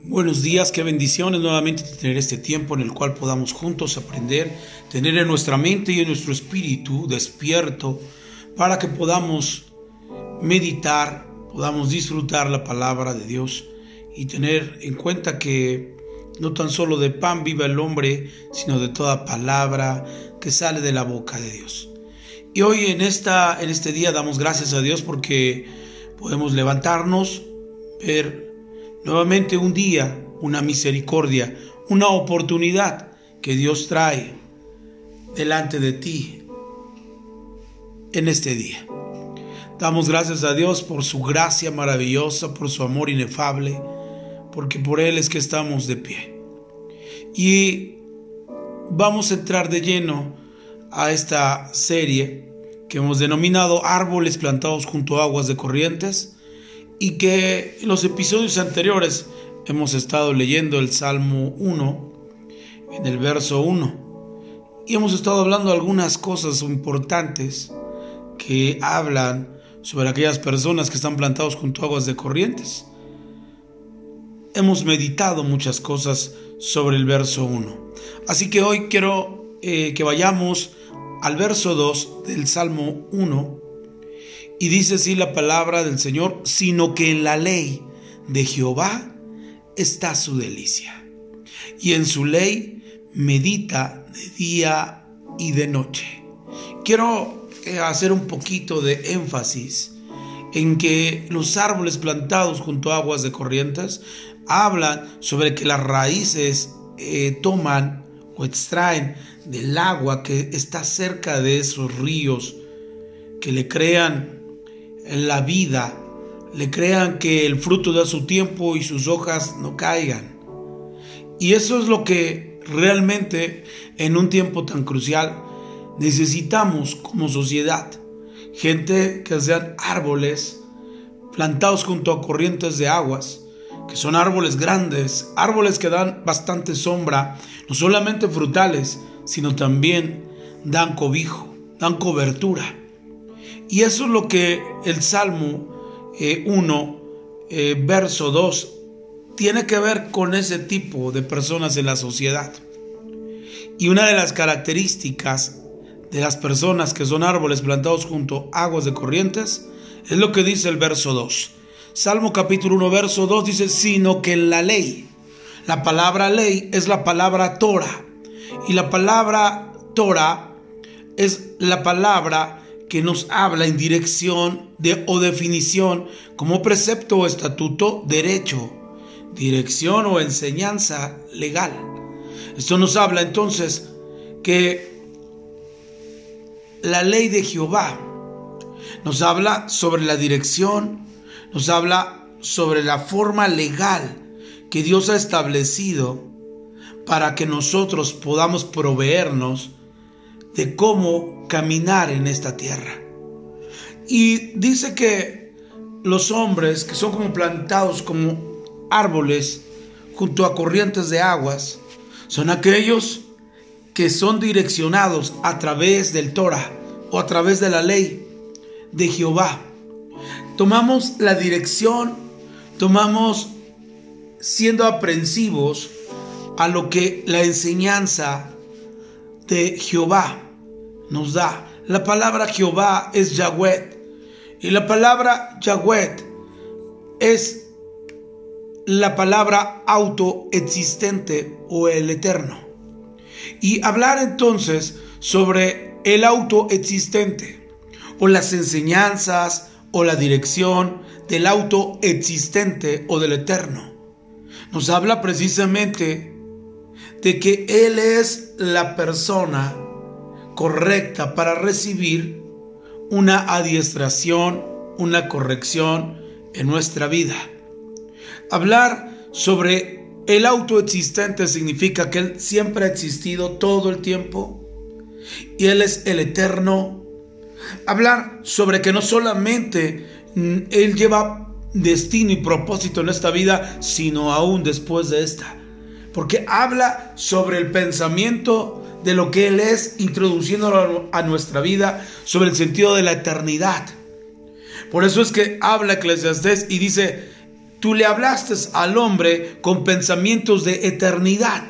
Buenos días, qué bendiciones nuevamente tener este tiempo en el cual podamos juntos aprender, tener en nuestra mente y en nuestro espíritu despierto para que podamos meditar, podamos disfrutar la palabra de Dios y tener en cuenta que no tan solo de pan viva el hombre, sino de toda palabra que sale de la boca de Dios. Y hoy en, esta, en este día damos gracias a Dios porque podemos levantarnos, ver Nuevamente un día, una misericordia, una oportunidad que Dios trae delante de ti en este día. Damos gracias a Dios por su gracia maravillosa, por su amor inefable, porque por Él es que estamos de pie. Y vamos a entrar de lleno a esta serie que hemos denominado Árboles plantados junto a aguas de corrientes y que en los episodios anteriores hemos estado leyendo el Salmo 1 en el verso 1 y hemos estado hablando algunas cosas importantes que hablan sobre aquellas personas que están plantados junto a aguas de corrientes. Hemos meditado muchas cosas sobre el verso 1. Así que hoy quiero eh, que vayamos al verso 2 del Salmo 1 y dice así la palabra del Señor, sino que en la ley de Jehová está su delicia. Y en su ley medita de día y de noche. Quiero eh, hacer un poquito de énfasis en que los árboles plantados junto a aguas de corrientes hablan sobre que las raíces eh, toman o extraen del agua que está cerca de esos ríos que le crean la vida le crean que el fruto da su tiempo y sus hojas no caigan. Y eso es lo que realmente en un tiempo tan crucial necesitamos como sociedad. Gente que sean árboles plantados junto a corrientes de aguas, que son árboles grandes, árboles que dan bastante sombra, no solamente frutales, sino también dan cobijo, dan cobertura. Y eso es lo que el Salmo 1, eh, eh, verso 2, tiene que ver con ese tipo de personas en la sociedad. Y una de las características de las personas que son árboles plantados junto a aguas de corrientes es lo que dice el verso 2. Salmo capítulo 1, verso 2 dice, sino que en la ley, la palabra ley es la palabra Torah. Y la palabra Torah es la palabra que nos habla en dirección de, o definición como precepto o estatuto, derecho, dirección o enseñanza legal. Esto nos habla entonces que la ley de Jehová nos habla sobre la dirección, nos habla sobre la forma legal que Dios ha establecido para que nosotros podamos proveernos de cómo caminar en esta tierra. Y dice que los hombres que son como plantados como árboles junto a corrientes de aguas, son aquellos que son direccionados a través del Torah o a través de la ley de Jehová. Tomamos la dirección, tomamos siendo aprensivos a lo que la enseñanza de Jehová nos da. La palabra Jehová es Yahweh. Y la palabra Yahweh es la palabra autoexistente o el eterno. Y hablar entonces sobre el autoexistente o las enseñanzas o la dirección del autoexistente o del eterno. Nos habla precisamente de que Él es la persona correcta para recibir una adiestración, una corrección en nuestra vida. Hablar sobre el autoexistente significa que Él siempre ha existido todo el tiempo y Él es el eterno. Hablar sobre que no solamente Él lleva destino y propósito en esta vida, sino aún después de esta. Porque habla sobre el pensamiento de lo que Él es, introduciéndolo a nuestra vida sobre el sentido de la eternidad. Por eso es que habla Eclesiastés y dice, tú le hablaste al hombre con pensamientos de eternidad.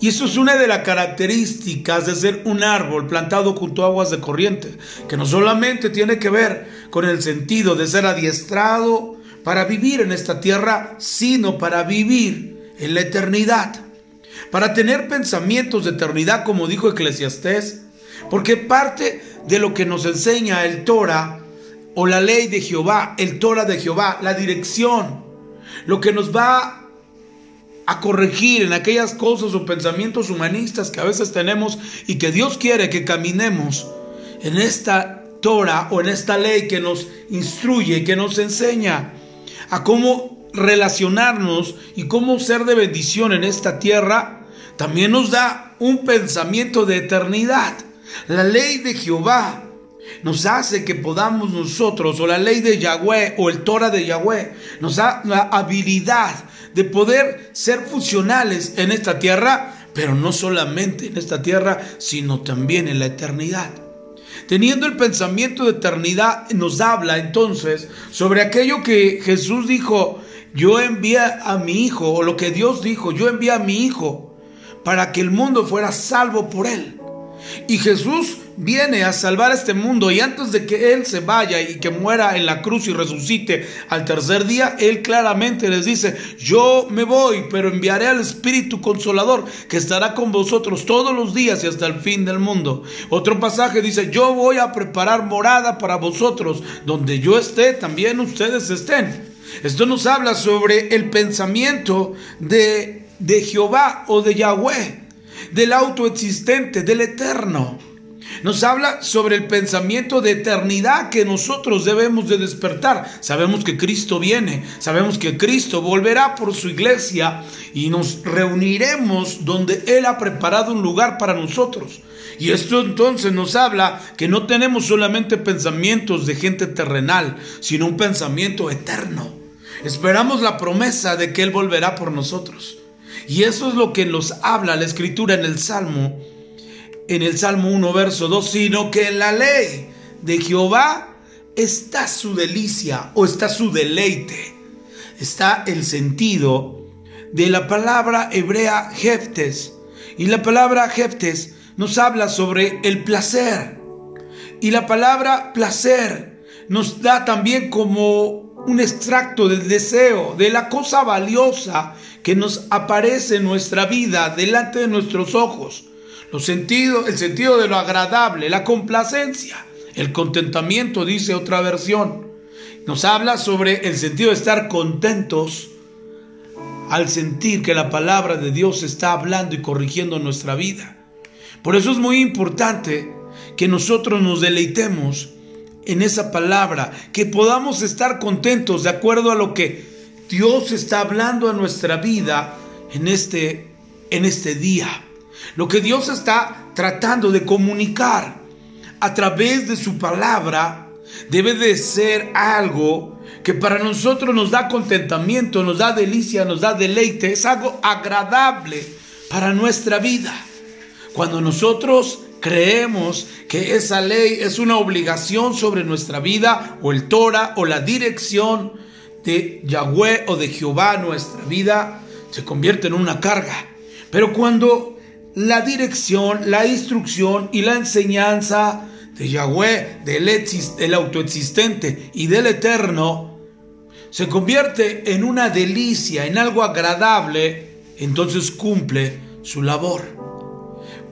Y eso es una de las características de ser un árbol plantado junto a aguas de corriente, que no solamente tiene que ver con el sentido de ser adiestrado para vivir en esta tierra, sino para vivir en la eternidad, para tener pensamientos de eternidad, como dijo Eclesiastés, porque parte de lo que nos enseña el Torah o la ley de Jehová, el Torah de Jehová, la dirección, lo que nos va a corregir en aquellas cosas o pensamientos humanistas que a veces tenemos y que Dios quiere que caminemos en esta Torah o en esta ley que nos instruye, que nos enseña a cómo relacionarnos y cómo ser de bendición en esta tierra, también nos da un pensamiento de eternidad. La ley de Jehová nos hace que podamos nosotros, o la ley de Yahweh, o el Torah de Yahweh, nos da la habilidad de poder ser funcionales en esta tierra, pero no solamente en esta tierra, sino también en la eternidad. Teniendo el pensamiento de eternidad, nos habla entonces sobre aquello que Jesús dijo, yo envié a mi hijo, o lo que Dios dijo, yo envié a mi hijo para que el mundo fuera salvo por él. Y Jesús viene a salvar este mundo y antes de que Él se vaya y que muera en la cruz y resucite al tercer día, Él claramente les dice, yo me voy, pero enviaré al Espíritu Consolador que estará con vosotros todos los días y hasta el fin del mundo. Otro pasaje dice, yo voy a preparar morada para vosotros, donde yo esté, también ustedes estén. Esto nos habla sobre el pensamiento de, de Jehová o de Yahweh, del autoexistente, del eterno. Nos habla sobre el pensamiento de eternidad que nosotros debemos de despertar. Sabemos que Cristo viene, sabemos que Cristo volverá por su iglesia y nos reuniremos donde Él ha preparado un lugar para nosotros. Y esto entonces nos habla que no tenemos solamente pensamientos de gente terrenal, sino un pensamiento eterno. Esperamos la promesa de que Él volverá por nosotros. Y eso es lo que nos habla la escritura en el Salmo en el Salmo 1, verso 2, sino que en la ley de Jehová está su delicia o está su deleite. Está el sentido de la palabra hebrea jeftes. Y la palabra jeftes nos habla sobre el placer. Y la palabra placer nos da también como un extracto del deseo, de la cosa valiosa que nos aparece en nuestra vida delante de nuestros ojos el sentido de lo agradable, la complacencia, el contentamiento, dice otra versión. Nos habla sobre el sentido de estar contentos al sentir que la palabra de Dios está hablando y corrigiendo nuestra vida. Por eso es muy importante que nosotros nos deleitemos en esa palabra, que podamos estar contentos de acuerdo a lo que Dios está hablando a nuestra vida en este, en este día. Lo que Dios está tratando de comunicar a través de su palabra debe de ser algo que para nosotros nos da contentamiento, nos da delicia, nos da deleite, es algo agradable para nuestra vida. Cuando nosotros creemos que esa ley es una obligación sobre nuestra vida, o el Torah, o la dirección de Yahweh o de Jehová, nuestra vida se convierte en una carga. Pero cuando la dirección, la instrucción y la enseñanza de Yahweh, del, autoexistente y del eterno, se convierte en una delicia, en algo agradable, entonces cumple su labor.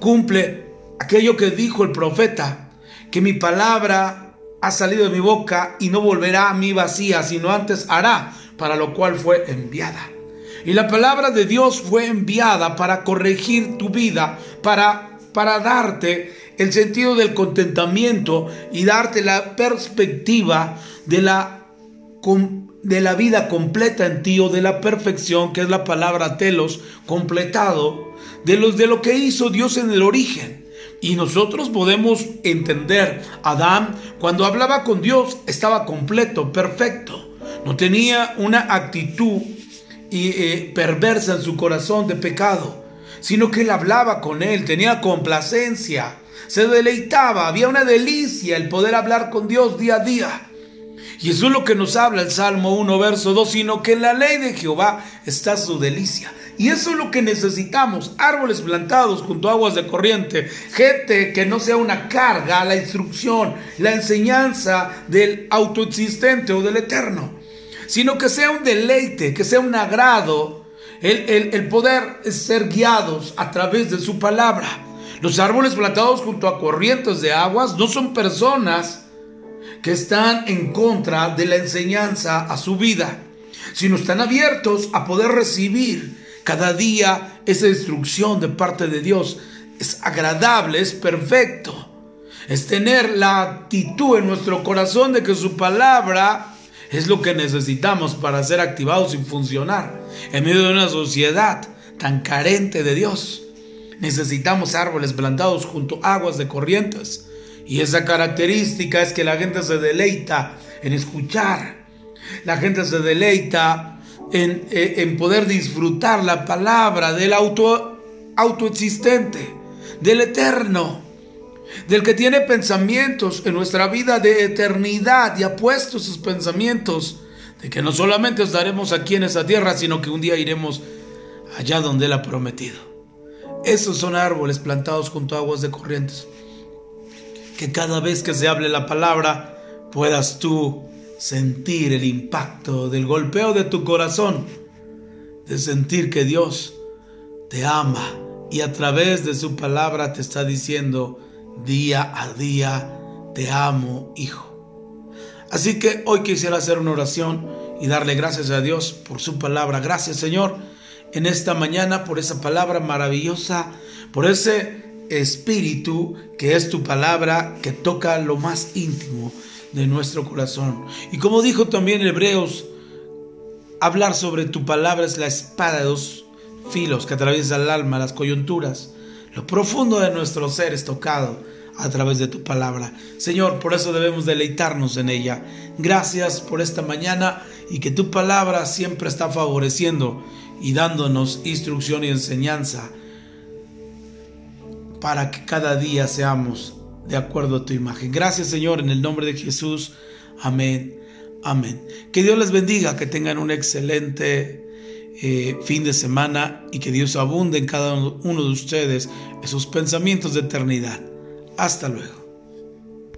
Cumple aquello que dijo el profeta, que mi palabra ha salido de mi boca y no volverá a mí vacía, sino antes hará para lo cual fue enviada. Y la palabra de Dios fue enviada para corregir tu vida, para, para darte el sentido del contentamiento y darte la perspectiva de la, de la vida completa en ti o de la perfección, que es la palabra telos, completado, de, los, de lo que hizo Dios en el origen. Y nosotros podemos entender, Adán, cuando hablaba con Dios, estaba completo, perfecto. No tenía una actitud y eh, perversa en su corazón de pecado, sino que él hablaba con él, tenía complacencia, se deleitaba, había una delicia el poder hablar con Dios día a día. Y eso es lo que nos habla el Salmo 1, verso 2, sino que en la ley de Jehová está su delicia. Y eso es lo que necesitamos, árboles plantados junto a aguas de corriente, gente que no sea una carga, la instrucción, la enseñanza del autoexistente o del eterno, sino que sea un deleite, que sea un agrado el, el poder ser guiados a través de su palabra. Los árboles plantados junto a corrientes de aguas no son personas que están en contra de la enseñanza a su vida, sino están abiertos a poder recibir cada día esa instrucción de parte de Dios. Es agradable, es perfecto. Es tener la actitud en nuestro corazón de que su palabra es lo que necesitamos para ser activados y funcionar en medio de una sociedad tan carente de Dios. Necesitamos árboles plantados junto a aguas de corrientes. Y esa característica es que la gente se deleita en escuchar. La gente se deleita en, eh, en poder disfrutar la palabra del auto, autoexistente, del eterno, del que tiene pensamientos en nuestra vida de eternidad y ha puesto sus pensamientos de que no solamente estaremos aquí en esa tierra, sino que un día iremos allá donde Él ha prometido. Esos son árboles plantados junto a aguas de corrientes. Que cada vez que se hable la palabra puedas tú sentir el impacto del golpeo de tu corazón, de sentir que Dios te ama y a través de su palabra te está diciendo día a día, te amo, hijo. Así que hoy quisiera hacer una oración y darle gracias a Dios por su palabra. Gracias Señor en esta mañana por esa palabra maravillosa, por ese espíritu que es tu palabra que toca lo más íntimo de nuestro corazón. Y como dijo también Hebreos, hablar sobre tu palabra es la espada de dos filos que atraviesa el alma, las coyunturas. Lo profundo de nuestro ser es tocado a través de tu palabra. Señor, por eso debemos deleitarnos en ella. Gracias por esta mañana y que tu palabra siempre está favoreciendo y dándonos instrucción y enseñanza para que cada día seamos de acuerdo a tu imagen. Gracias Señor, en el nombre de Jesús. Amén. Amén. Que Dios les bendiga, que tengan un excelente eh, fin de semana y que Dios abunde en cada uno de ustedes esos pensamientos de eternidad. Hasta luego.